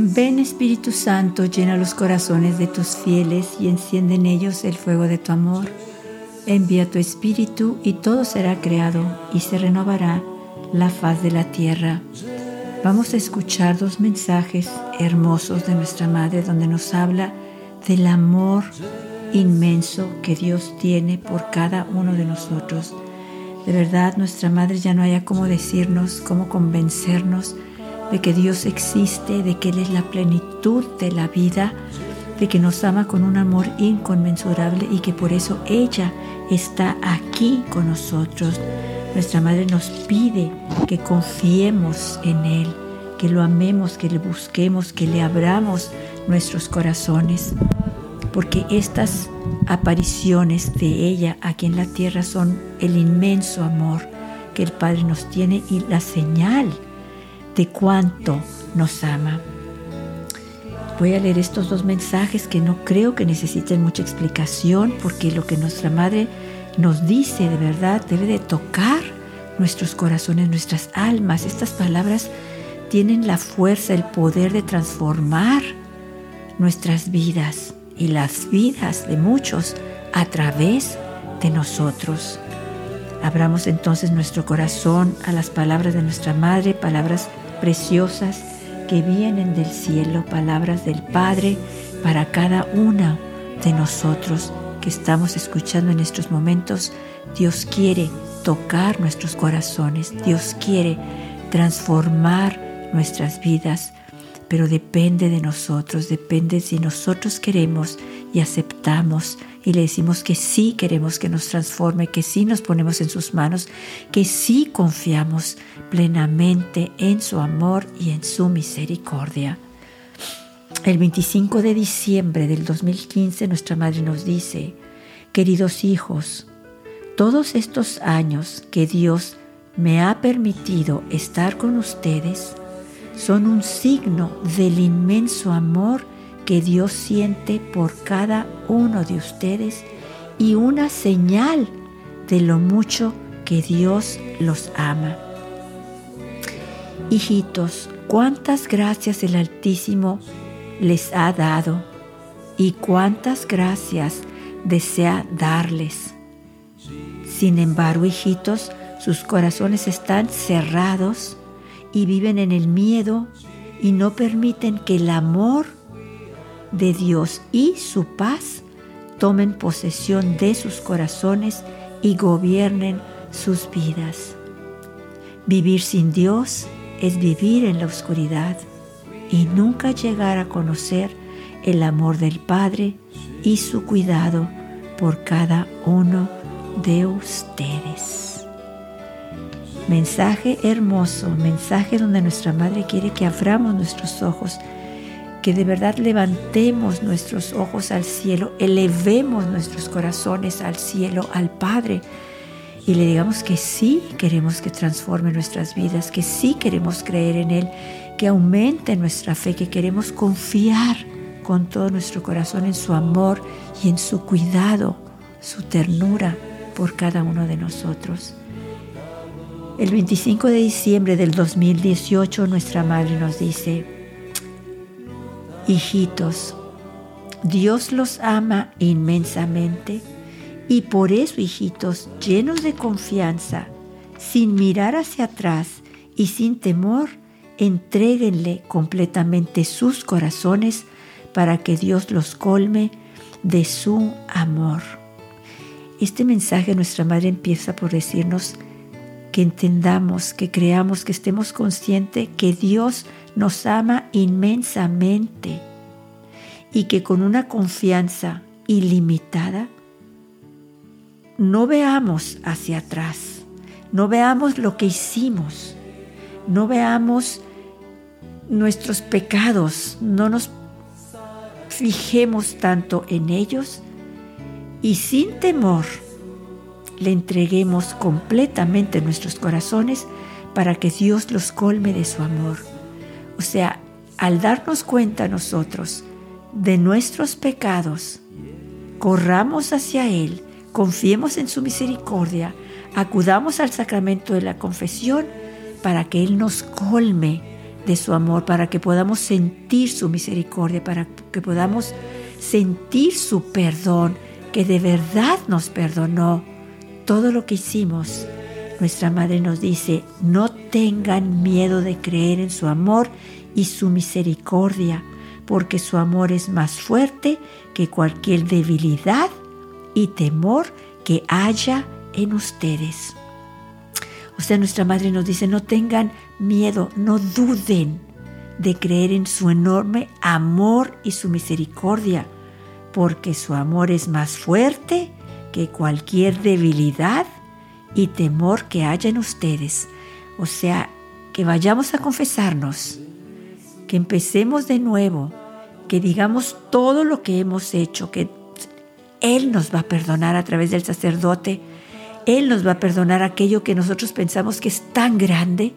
Ven Espíritu Santo, llena los corazones de tus fieles y enciende en ellos el fuego de tu amor. Envía tu Espíritu y todo será creado y se renovará la faz de la tierra. Vamos a escuchar dos mensajes hermosos de nuestra Madre donde nos habla del amor inmenso que Dios tiene por cada uno de nosotros. De verdad, nuestra Madre ya no haya cómo decirnos, cómo convencernos de que Dios existe, de que Él es la plenitud de la vida, de que nos ama con un amor inconmensurable y que por eso ella está aquí con nosotros. Nuestra Madre nos pide que confiemos en Él, que lo amemos, que le busquemos, que le abramos nuestros corazones, porque estas apariciones de ella aquí en la tierra son el inmenso amor que el Padre nos tiene y la señal de cuánto nos ama. Voy a leer estos dos mensajes que no creo que necesiten mucha explicación porque lo que nuestra Madre nos dice de verdad debe de tocar nuestros corazones, nuestras almas. Estas palabras tienen la fuerza, el poder de transformar nuestras vidas y las vidas de muchos a través de nosotros. Abramos entonces nuestro corazón a las palabras de nuestra Madre, palabras preciosas que vienen del cielo, palabras del Padre para cada una de nosotros que estamos escuchando en estos momentos. Dios quiere tocar nuestros corazones, Dios quiere transformar nuestras vidas, pero depende de nosotros, depende si nosotros queremos y aceptamos y le decimos que sí queremos que nos transforme, que sí nos ponemos en sus manos, que sí confiamos plenamente en su amor y en su misericordia. El 25 de diciembre del 2015 nuestra madre nos dice, queridos hijos, todos estos años que Dios me ha permitido estar con ustedes son un signo del inmenso amor que Dios siente por cada uno de ustedes y una señal de lo mucho que Dios los ama. Hijitos, cuántas gracias el Altísimo les ha dado y cuántas gracias desea darles. Sin embargo, hijitos, sus corazones están cerrados y viven en el miedo y no permiten que el amor de Dios y su paz tomen posesión de sus corazones y gobiernen sus vidas. Vivir sin Dios es vivir en la oscuridad y nunca llegar a conocer el amor del Padre y su cuidado por cada uno de ustedes. Mensaje hermoso, mensaje donde nuestra Madre quiere que abramos nuestros ojos que de verdad levantemos nuestros ojos al cielo, elevemos nuestros corazones al cielo, al Padre, y le digamos que sí queremos que transforme nuestras vidas, que sí queremos creer en Él, que aumente nuestra fe, que queremos confiar con todo nuestro corazón en su amor y en su cuidado, su ternura por cada uno de nosotros. El 25 de diciembre del 2018 nuestra Madre nos dice, Hijitos, Dios los ama inmensamente y por eso, hijitos, llenos de confianza, sin mirar hacia atrás y sin temor, entréguenle completamente sus corazones para que Dios los colme de su amor. Este mensaje nuestra Madre empieza por decirnos que entendamos, que creamos, que estemos conscientes que Dios nos ama inmensamente y que con una confianza ilimitada no veamos hacia atrás, no veamos lo que hicimos, no veamos nuestros pecados, no nos fijemos tanto en ellos y sin temor le entreguemos completamente nuestros corazones para que Dios los colme de su amor. O sea, al darnos cuenta nosotros de nuestros pecados, corramos hacia Él, confiemos en su misericordia, acudamos al sacramento de la confesión para que Él nos colme de su amor, para que podamos sentir su misericordia, para que podamos sentir su perdón, que de verdad nos perdonó todo lo que hicimos. Nuestra madre nos dice, no tengan miedo de creer en su amor y su misericordia, porque su amor es más fuerte que cualquier debilidad y temor que haya en ustedes. O sea, nuestra madre nos dice, no tengan miedo, no duden de creer en su enorme amor y su misericordia, porque su amor es más fuerte que cualquier debilidad y temor que haya en ustedes. O sea, que vayamos a confesarnos, que empecemos de nuevo, que digamos todo lo que hemos hecho, que Él nos va a perdonar a través del sacerdote, Él nos va a perdonar aquello que nosotros pensamos que es tan grande.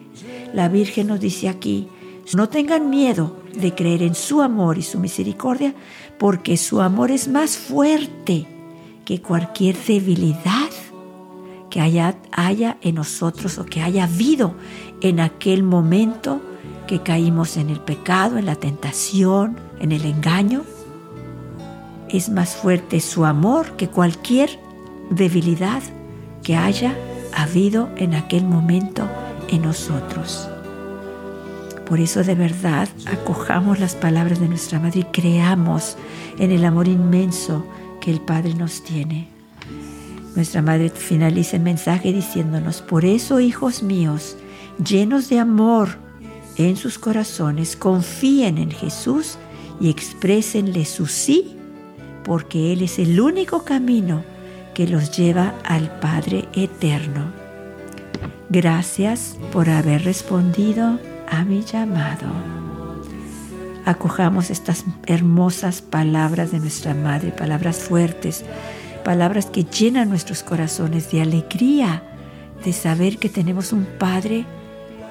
La Virgen nos dice aquí, no tengan miedo de creer en su amor y su misericordia, porque su amor es más fuerte que cualquier debilidad que haya, haya en nosotros o que haya habido en aquel momento que caímos en el pecado, en la tentación, en el engaño. Es más fuerte su amor que cualquier debilidad que haya habido en aquel momento en nosotros. Por eso de verdad acojamos las palabras de nuestra Madre y creamos en el amor inmenso que el Padre nos tiene. Nuestra Madre finaliza el mensaje diciéndonos, por eso hijos míos, llenos de amor en sus corazones, confíen en Jesús y exprésenle su sí, porque Él es el único camino que los lleva al Padre eterno. Gracias por haber respondido a mi llamado. Acojamos estas hermosas palabras de nuestra Madre, palabras fuertes, palabras que llenan nuestros corazones de alegría, de saber que tenemos un Padre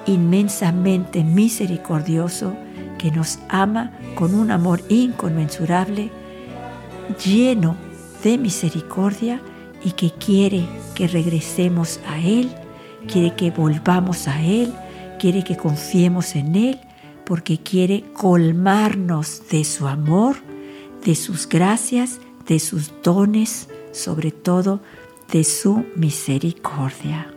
inmensamente misericordioso que nos ama con un amor inconmensurable, lleno de misericordia y que quiere que regresemos a Él, quiere que volvamos a Él, quiere que confiemos en Él porque quiere colmarnos de su amor, de sus gracias, de sus dones, sobre todo de su misericordia.